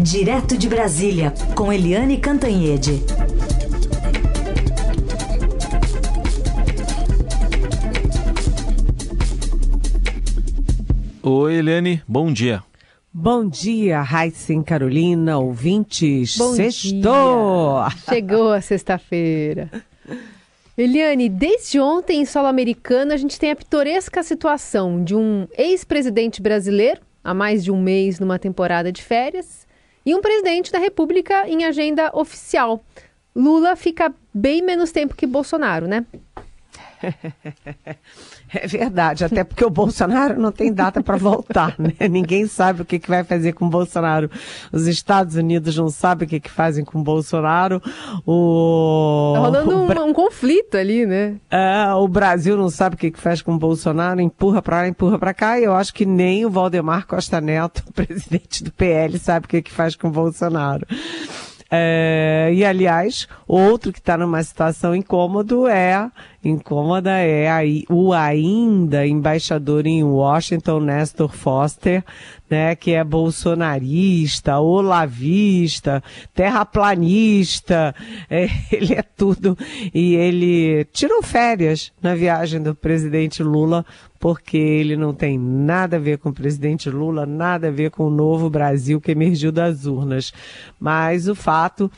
Direto de Brasília, com Eliane Cantanhede. Oi, Eliane, bom dia. Bom dia, Raíssen Carolina, ouvintes. Bom Sextou! Dia. Chegou a sexta-feira. Eliane, desde ontem em solo americano a gente tem a pitoresca situação de um ex-presidente brasileiro, há mais de um mês numa temporada de férias, e um presidente da República em agenda oficial. Lula fica bem menos tempo que Bolsonaro, né? É verdade, até porque o Bolsonaro não tem data para voltar, né? Ninguém sabe o que, que vai fazer com o Bolsonaro. Os Estados Unidos não sabem o que, que fazem com o Bolsonaro. O... Tá rolando o um, um, conflito ali, né? É, o Brasil não sabe o que, que faz com o Bolsonaro, empurra para lá, empurra para cá, e eu acho que nem o Valdemar Costa Neto, presidente do PL, sabe o que, que faz com o Bolsonaro. É, e aliás, outro que está numa situação incômodo é incômoda é aí o ainda embaixador em Washington, Nestor Foster, né, que é bolsonarista, olavista, terraplanista, é, ele é tudo. E ele tirou férias na viagem do presidente Lula, porque ele não tem nada a ver com o presidente Lula, nada a ver com o novo Brasil que emergiu das urnas. Mas o fato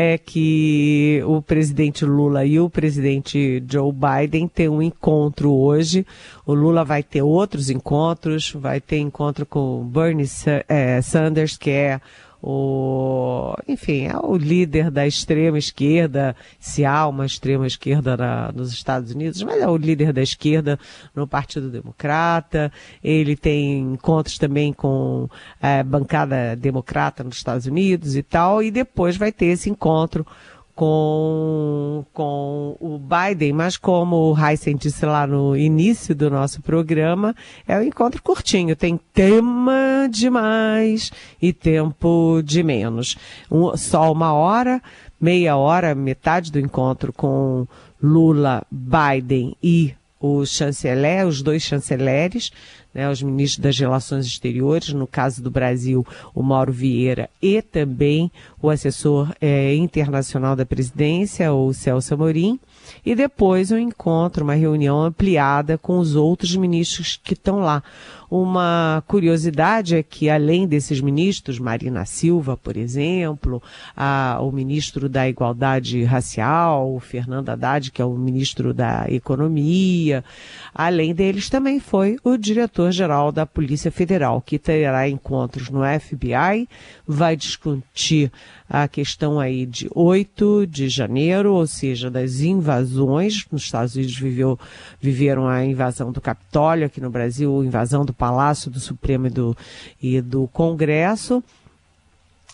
é que o presidente Lula e o presidente Joe Biden têm um encontro hoje. O Lula vai ter outros encontros, vai ter encontro com Bernie eh, Sanders, que é o, enfim, é o líder da extrema esquerda, se há uma extrema esquerda na, nos Estados Unidos, mas é o líder da esquerda no Partido Democrata. Ele tem encontros também com a é, bancada democrata nos Estados Unidos e tal, e depois vai ter esse encontro com, com o Biden, mas como o Heisen disse lá no início do nosso programa, é um encontro curtinho, tem tema demais e tempo de menos. Um, só uma hora, meia hora, metade do encontro com Lula, Biden e o chanceler, os dois chanceleres, né, os ministros das Relações Exteriores, no caso do Brasil, o Mauro Vieira, e também o assessor é, internacional da presidência, o Celso Amorim, e depois um encontro, uma reunião ampliada com os outros ministros que estão lá. Uma curiosidade é que, além desses ministros, Marina Silva, por exemplo, a, o ministro da Igualdade Racial, o Fernando Haddad, que é o ministro da Economia, além deles também foi o diretor-geral da Polícia Federal, que terá encontros no FBI, vai discutir a questão aí de 8 de janeiro, ou seja, das invasões. Nos Estados Unidos viveu, viveram a invasão do Capitólio, aqui no Brasil, a invasão do Palácio do Supremo e do, e do Congresso.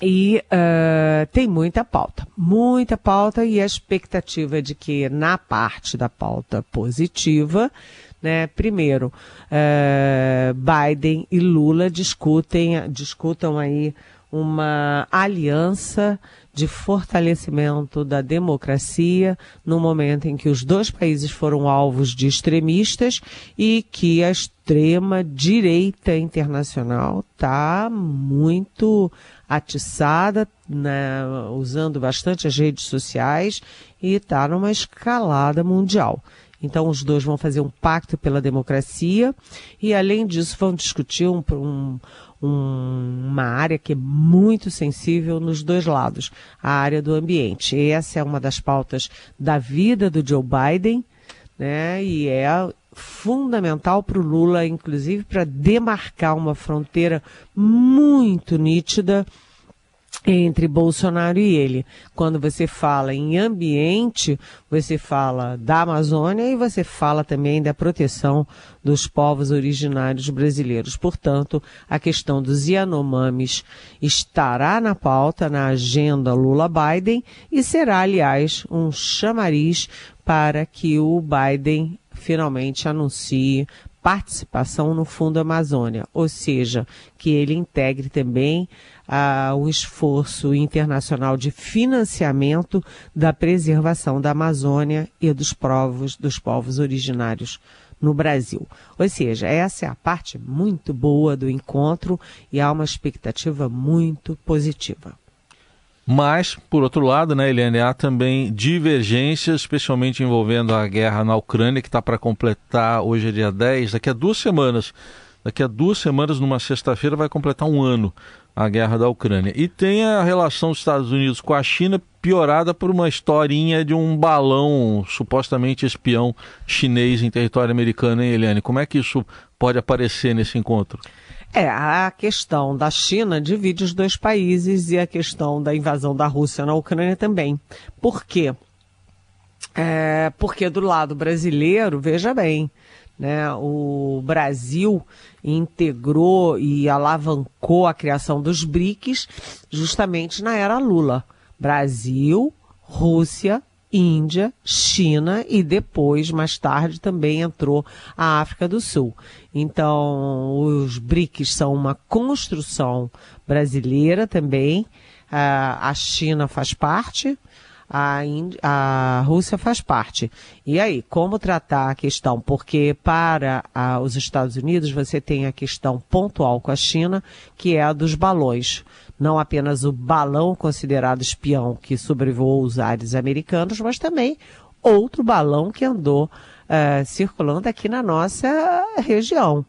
E uh, tem muita pauta, muita pauta e a expectativa de que na parte da pauta positiva, né, primeiro, uh, Biden e Lula discutem, discutam aí uma aliança de fortalecimento da democracia no momento em que os dois países foram alvos de extremistas e que a extrema direita internacional está muito atiçada, né, usando bastante as redes sociais e está numa escalada mundial. Então, os dois vão fazer um pacto pela democracia e, além disso, vão discutir um, um, um, uma área que é muito sensível nos dois lados, a área do ambiente. Essa é uma das pautas da vida do Joe Biden, né? E é fundamental para o Lula, inclusive, para demarcar uma fronteira muito nítida entre Bolsonaro e ele. Quando você fala em ambiente, você fala da Amazônia e você fala também da proteção dos povos originários brasileiros. Portanto, a questão dos Yanomamis estará na pauta, na agenda Lula-Biden e será, aliás, um chamariz para que o Biden finalmente anuncie participação no Fundo Amazônia, ou seja, que ele integre também ah, o esforço internacional de financiamento da preservação da Amazônia e dos povos, dos povos originários no Brasil. Ou seja, essa é a parte muito boa do encontro e há uma expectativa muito positiva. Mas, por outro lado, né, Eliane, há também divergências, especialmente envolvendo a guerra na Ucrânia, que está para completar, hoje é dia 10, daqui a duas semanas. Daqui a duas semanas, numa sexta-feira, vai completar um ano a guerra da Ucrânia. E tem a relação dos Estados Unidos com a China piorada por uma historinha de um balão supostamente espião chinês em território americano, hein, Eliane? Como é que isso pode aparecer nesse encontro? É, a questão da China divide os dois países e a questão da invasão da Rússia na Ucrânia também. Por quê? É, porque do lado brasileiro, veja bem, né, o Brasil integrou e alavancou a criação dos BRICS justamente na era Lula. Brasil, Rússia, Índia, China e depois, mais tarde, também entrou a África do Sul. Então, os BRICS são uma construção brasileira também. a China faz parte, a, a Rússia faz parte. E aí, como tratar a questão? Porque para a, os Estados Unidos você tem a questão pontual com a China, que é a dos balões. Não apenas o balão considerado espião que sobrevoou os ares americanos, mas também outro balão que andou uh, circulando aqui na nossa região.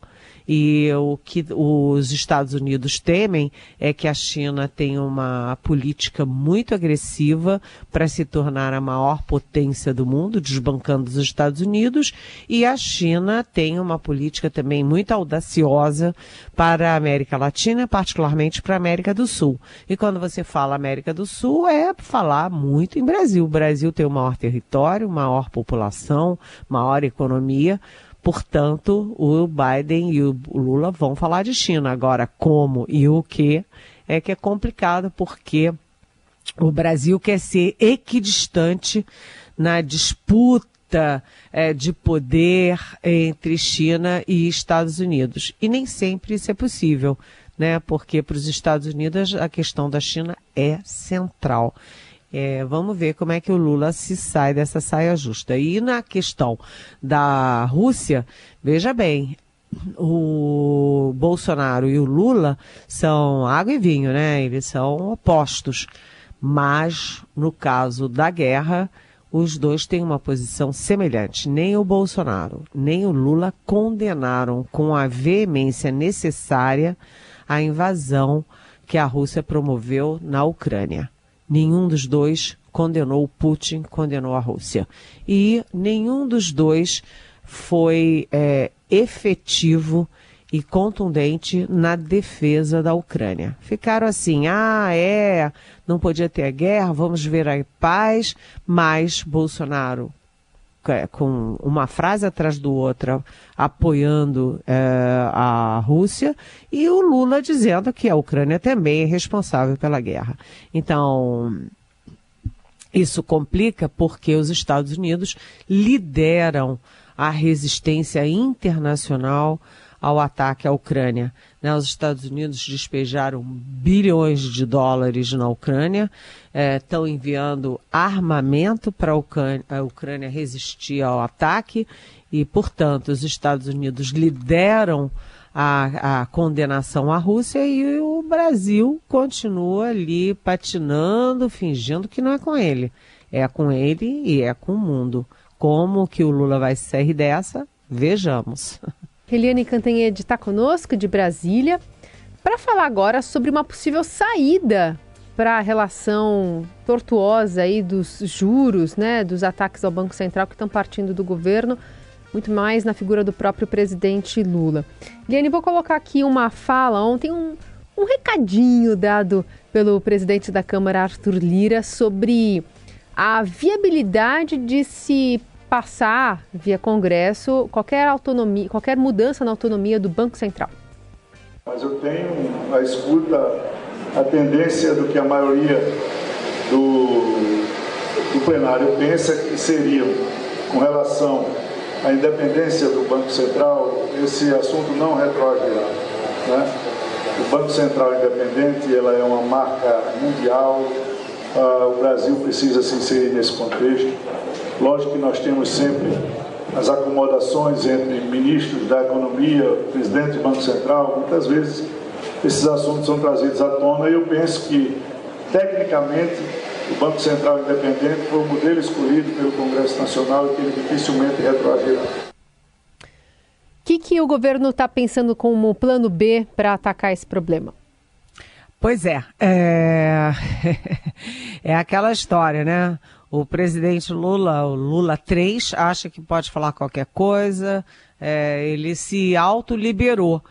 E o que os Estados Unidos temem é que a China tenha uma política muito agressiva para se tornar a maior potência do mundo, desbancando os Estados Unidos, e a China tem uma política também muito audaciosa para a América Latina, particularmente para a América do Sul. E quando você fala América do Sul, é falar muito em Brasil. O Brasil tem o maior território, maior população, maior economia, Portanto, o Biden e o Lula vão falar de China. Agora, como e o que é que é complicado, porque o Brasil quer ser equidistante na disputa é, de poder entre China e Estados Unidos. E nem sempre isso é possível, né? Porque para os Estados Unidos a questão da China é central. É, vamos ver como é que o Lula se sai dessa saia justa. E na questão da Rússia, veja bem, o Bolsonaro e o Lula são água e vinho, né? Eles são opostos. Mas, no caso da guerra, os dois têm uma posição semelhante. Nem o Bolsonaro, nem o Lula condenaram com a veemência necessária a invasão que a Rússia promoveu na Ucrânia nenhum dos dois condenou Putin, condenou a Rússia. E nenhum dos dois foi é, efetivo e contundente na defesa da Ucrânia. Ficaram assim, ah, é, não podia ter guerra, vamos ver a paz, mas Bolsonaro com uma frase atrás do outra apoiando é, a Rússia e o Lula dizendo que a Ucrânia também é responsável pela guerra. Então, isso complica porque os Estados Unidos lideram a resistência internacional ao ataque à Ucrânia. Né? Os Estados Unidos despejaram bilhões de dólares na Ucrânia, estão é, enviando armamento para a Ucrânia resistir ao ataque e, portanto, os Estados Unidos lideram a, a, condenação à Rússia e o Brasil continua ali patinando, fingindo que não é com ele. É com ele e é com o mundo. Como que o Lula vai sair dessa? Vejamos. Eliane Cantanhede está conosco de Brasília para falar agora sobre uma possível saída para a relação tortuosa aí dos juros, né, dos ataques ao Banco Central que estão partindo do governo, muito mais na figura do próprio presidente Lula. Eliane, vou colocar aqui uma fala ontem, um, um recadinho dado pelo presidente da Câmara, Arthur Lira, sobre a viabilidade de se passar via Congresso qualquer autonomia, qualquer mudança na autonomia do Banco Central. Mas eu tenho a escuta, a tendência do que a maioria do, do plenário pensa que seria com relação à independência do Banco Central, esse assunto não retroagirá. Né? O Banco Central independente ela é uma marca mundial, uh, o Brasil precisa se inserir nesse contexto. Lógico que nós temos sempre as acomodações entre ministros da economia, presidente do Banco Central, muitas vezes esses assuntos são trazidos à tona e eu penso que, tecnicamente, o Banco Central Independente foi o modelo escolhido pelo Congresso Nacional e que ele dificilmente retroagirá. O que, que o governo está pensando como plano B para atacar esse problema? Pois é, é... é aquela história, né? O presidente Lula, o Lula 3, acha que pode falar qualquer coisa, é, ele se autoliberou.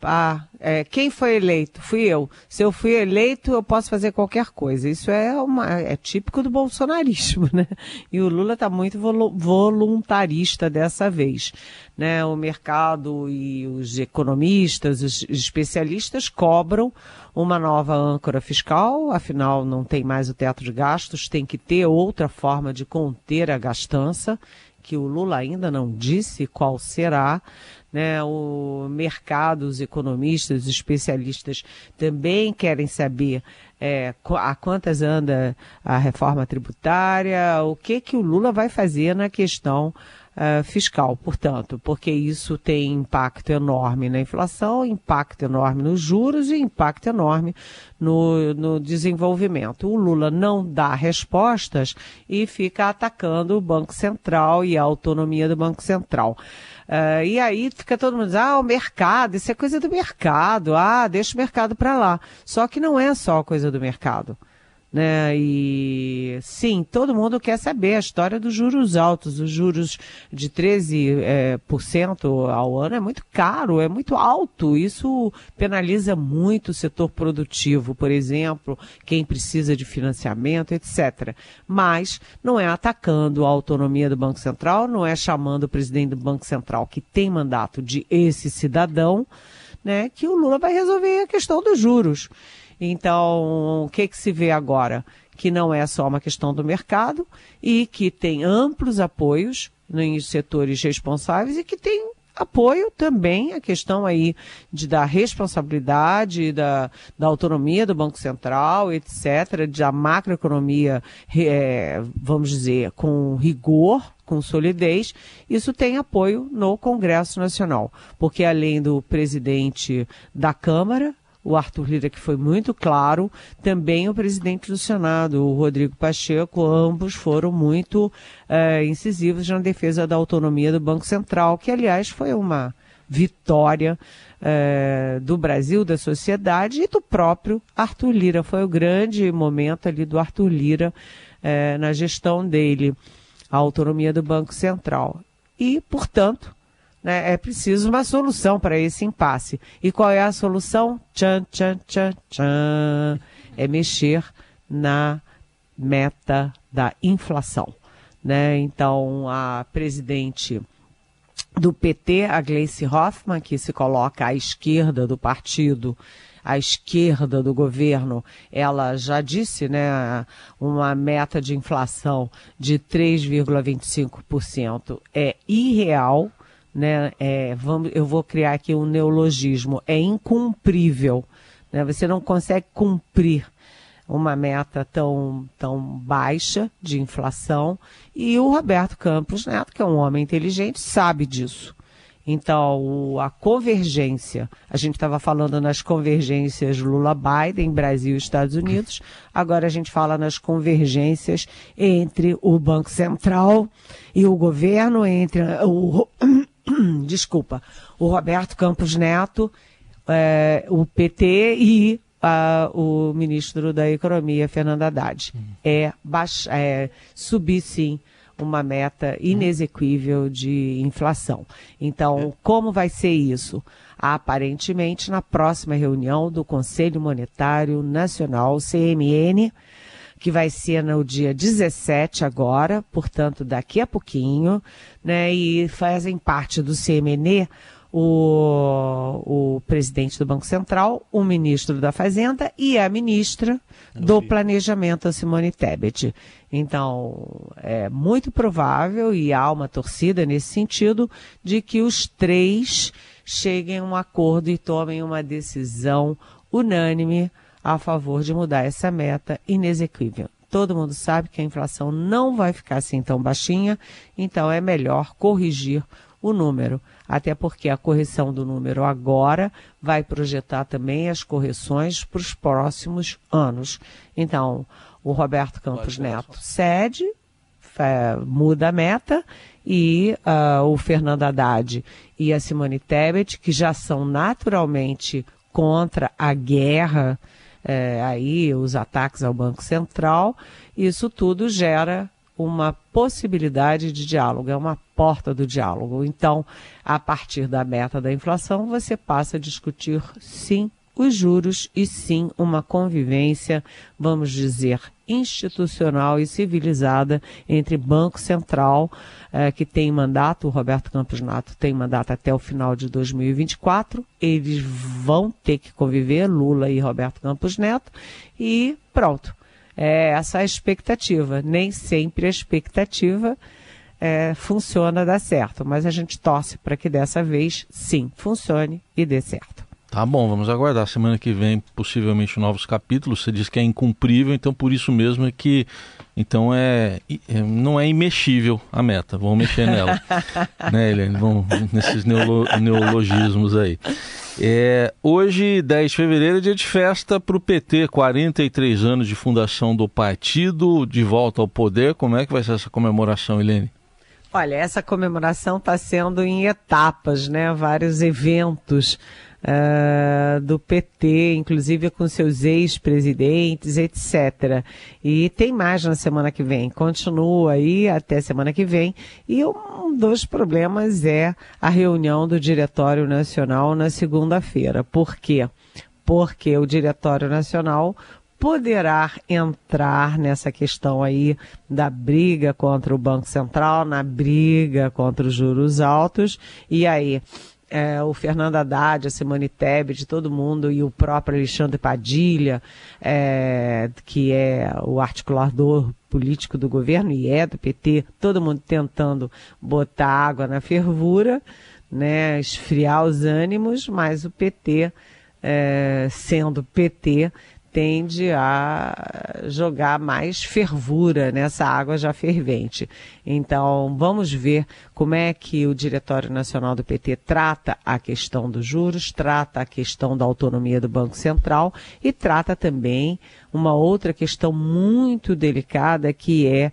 Ah, é, quem foi eleito? Fui eu. Se eu fui eleito, eu posso fazer qualquer coisa. Isso é, uma, é típico do bolsonarismo, né? E o Lula está muito voluntarista dessa vez. Né? O mercado e os economistas, os especialistas cobram uma nova âncora fiscal, afinal não tem mais o teto de gastos, tem que ter outra forma de conter a gastança que o Lula ainda não disse qual será, né? O mercado, os economistas, os especialistas também querem saber é, a quantas anda a reforma tributária, o que que o Lula vai fazer na questão uh, fiscal, portanto, porque isso tem impacto enorme na inflação, impacto enorme nos juros e impacto enorme no, no desenvolvimento. O Lula não dá respostas e fica atacando o Banco Central e a autonomia do Banco Central. Uh, e aí fica todo mundo dizendo, ah, o mercado, isso é coisa do mercado, ah, deixa o mercado para lá. Só que não é só coisa do mercado né? E sim, todo mundo quer saber a história dos juros altos. Os juros de 13% é, por cento ao ano é muito caro, é muito alto. Isso penaliza muito o setor produtivo, por exemplo, quem precisa de financiamento, etc. Mas não é atacando a autonomia do Banco Central, não é chamando o presidente do Banco Central, que tem mandato de esse cidadão, né, que o Lula vai resolver a questão dos juros. Então, o que, que se vê agora? Que não é só uma questão do mercado e que tem amplos apoios nos setores responsáveis e que tem apoio também a questão aí de da responsabilidade, da, da autonomia do Banco Central, etc., da macroeconomia, é, vamos dizer, com rigor, com solidez, isso tem apoio no Congresso Nacional, porque além do presidente da Câmara, o Arthur Lira, que foi muito claro, também o presidente do Senado, o Rodrigo Pacheco, ambos foram muito é, incisivos na defesa da autonomia do Banco Central, que, aliás, foi uma vitória é, do Brasil, da sociedade e do próprio Arthur Lira. Foi o grande momento ali do Arthur Lira é, na gestão dele, a autonomia do Banco Central. E, portanto, né, é preciso uma solução para esse impasse. E qual é a solução? Tchan, tchan, tchan, tchan. É mexer na meta da inflação. Né? Então, a presidente do PT, a Gleice Hoffmann, que se coloca à esquerda do partido, à esquerda do governo, ela já disse, né, uma meta de inflação de 3,25% é irreal, né? É, vamos, eu vou criar aqui um neologismo, é incumprível. Né? Você não consegue cumprir uma meta tão, tão baixa de inflação. E o Roberto Campos Neto, que é um homem inteligente, sabe disso. Então, a convergência, a gente estava falando nas convergências Lula-Biden, Brasil e Estados Unidos, agora a gente fala nas convergências entre o Banco Central e o governo, entre o, desculpa, o Roberto Campos Neto, é, o PT e o ministro da Economia, Fernando Haddad. Uhum. É, baixa, é subir, sim, uma meta inexequível de inflação. Então, é. como vai ser isso? Aparentemente, na próxima reunião do Conselho Monetário Nacional, CMN, que vai ser no dia 17 agora, portanto, daqui a pouquinho, né? E fazem parte do CMN o, o presidente do Banco Central, o ministro da Fazenda e a ministra do Planejamento, a Simone Tebet. Então, é muito provável, e há uma torcida nesse sentido, de que os três cheguem a um acordo e tomem uma decisão unânime a favor de mudar essa meta inexequível. todo mundo sabe que a inflação não vai ficar assim tão baixinha, então é melhor corrigir o número. Até porque a correção do número agora vai projetar também as correções para os próximos anos. Então, o Roberto Campos Neto cede, muda a meta e uh, o Fernando Haddad e a Simone Tebet, que já são naturalmente contra a guerra, é, aí os ataques ao Banco Central, isso tudo gera uma possibilidade de diálogo, é uma porta do diálogo. Então, a partir da meta da inflação, você passa a discutir sim os juros e sim uma convivência, vamos dizer, institucional e civilizada entre Banco Central, eh, que tem mandato, o Roberto Campos Nato tem mandato até o final de 2024, eles vão ter que conviver, Lula e Roberto Campos Neto, e pronto. É essa a expectativa. Nem sempre a expectativa é, funciona, dá certo, mas a gente torce para que dessa vez sim funcione e dê certo. Tá bom, vamos aguardar. Semana que vem, possivelmente, novos capítulos. Você diz que é incumprível, então por isso mesmo é que. Então é, é não é imexível a meta. Vamos mexer nela. né, Helene? Vamos nesses neolo, neologismos aí. É, hoje, 10 de fevereiro, é dia de festa para o PT, 43 anos de fundação do partido, de volta ao poder. Como é que vai ser essa comemoração, Helene? Olha, essa comemoração está sendo em etapas, né? Vários eventos uh, do PT, inclusive com seus ex-presidentes, etc. E tem mais na semana que vem. Continua aí até semana que vem. E um dos problemas é a reunião do Diretório Nacional na segunda-feira. Por quê? Porque o Diretório Nacional poderá entrar nessa questão aí da briga contra o Banco Central, na briga contra os juros altos, e aí é, o Fernando Haddad, a Simone Tebet, todo mundo, e o próprio Alexandre Padilha, é, que é o articulador político do governo e é do PT, todo mundo tentando botar água na fervura, né, esfriar os ânimos, mas o PT, é, sendo PT, tende a jogar mais fervura nessa água já fervente. Então, vamos ver como é que o Diretório Nacional do PT trata a questão dos juros, trata a questão da autonomia do Banco Central e trata também uma outra questão muito delicada que é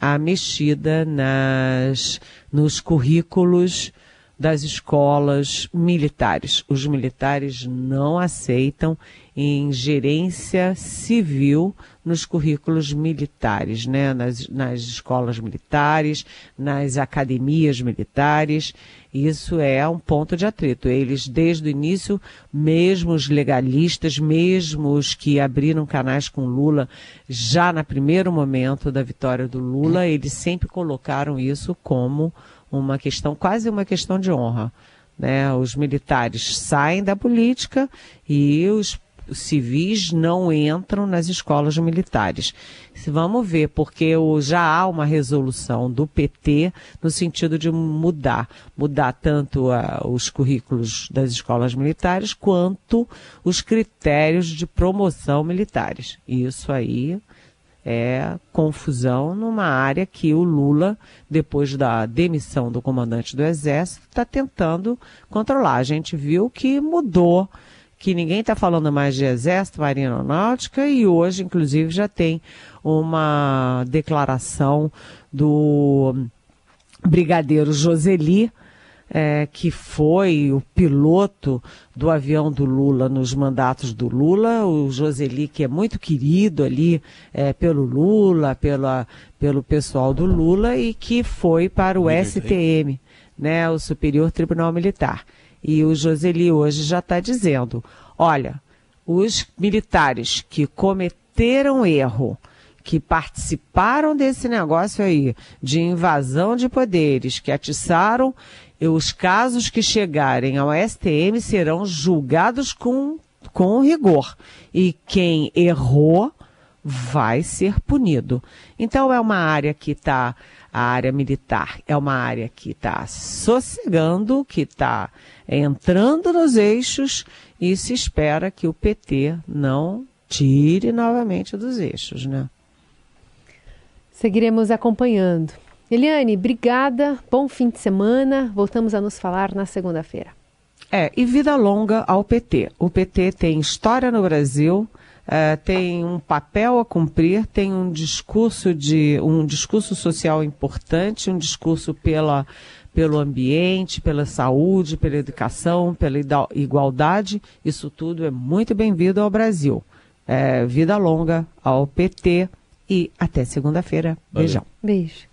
a mexida nas, nos currículos das escolas militares. Os militares não aceitam em gerência civil nos currículos militares, né? nas, nas escolas militares, nas academias militares. Isso é um ponto de atrito. Eles, desde o início, mesmo os legalistas, mesmo os que abriram canais com Lula, já no primeiro momento da vitória do Lula, eles sempre colocaram isso como uma questão, quase uma questão de honra. Né? Os militares saem da política e os civis não entram nas escolas militares. Vamos ver, porque já há uma resolução do PT no sentido de mudar, mudar tanto os currículos das escolas militares quanto os critérios de promoção militares. Isso aí é confusão numa área que o Lula, depois da demissão do comandante do Exército, está tentando controlar. A gente viu que mudou, que ninguém está falando mais de Exército, Marinha Aeronáutica, e hoje, inclusive, já tem uma declaração do brigadeiro Joseli, é, que foi o piloto do avião do Lula nos mandatos do Lula, o Joseli, que é muito querido ali é, pelo Lula, pela, pelo pessoal do Lula, e que foi para o STM, né, o Superior Tribunal Militar. E o Joseli hoje já está dizendo: olha, os militares que cometeram erro, que participaram desse negócio aí de invasão de poderes, que atiçaram os casos que chegarem ao STM serão julgados com, com rigor. E quem errou vai ser punido. Então é uma área que está, a área militar é uma área que está sossegando, que está entrando nos eixos e se espera que o PT não tire novamente dos eixos, né? Seguiremos acompanhando. Eliane, obrigada, bom fim de semana. Voltamos a nos falar na segunda-feira. É, e vida longa ao PT. O PT tem história no Brasil, é, tem um papel a cumprir, tem um discurso de um discurso social importante, um discurso pela, pelo ambiente, pela saúde, pela educação, pela igualdade. Isso tudo é muito bem-vindo ao Brasil. É, vida longa ao PT e até segunda-feira. Beijão. Beijo.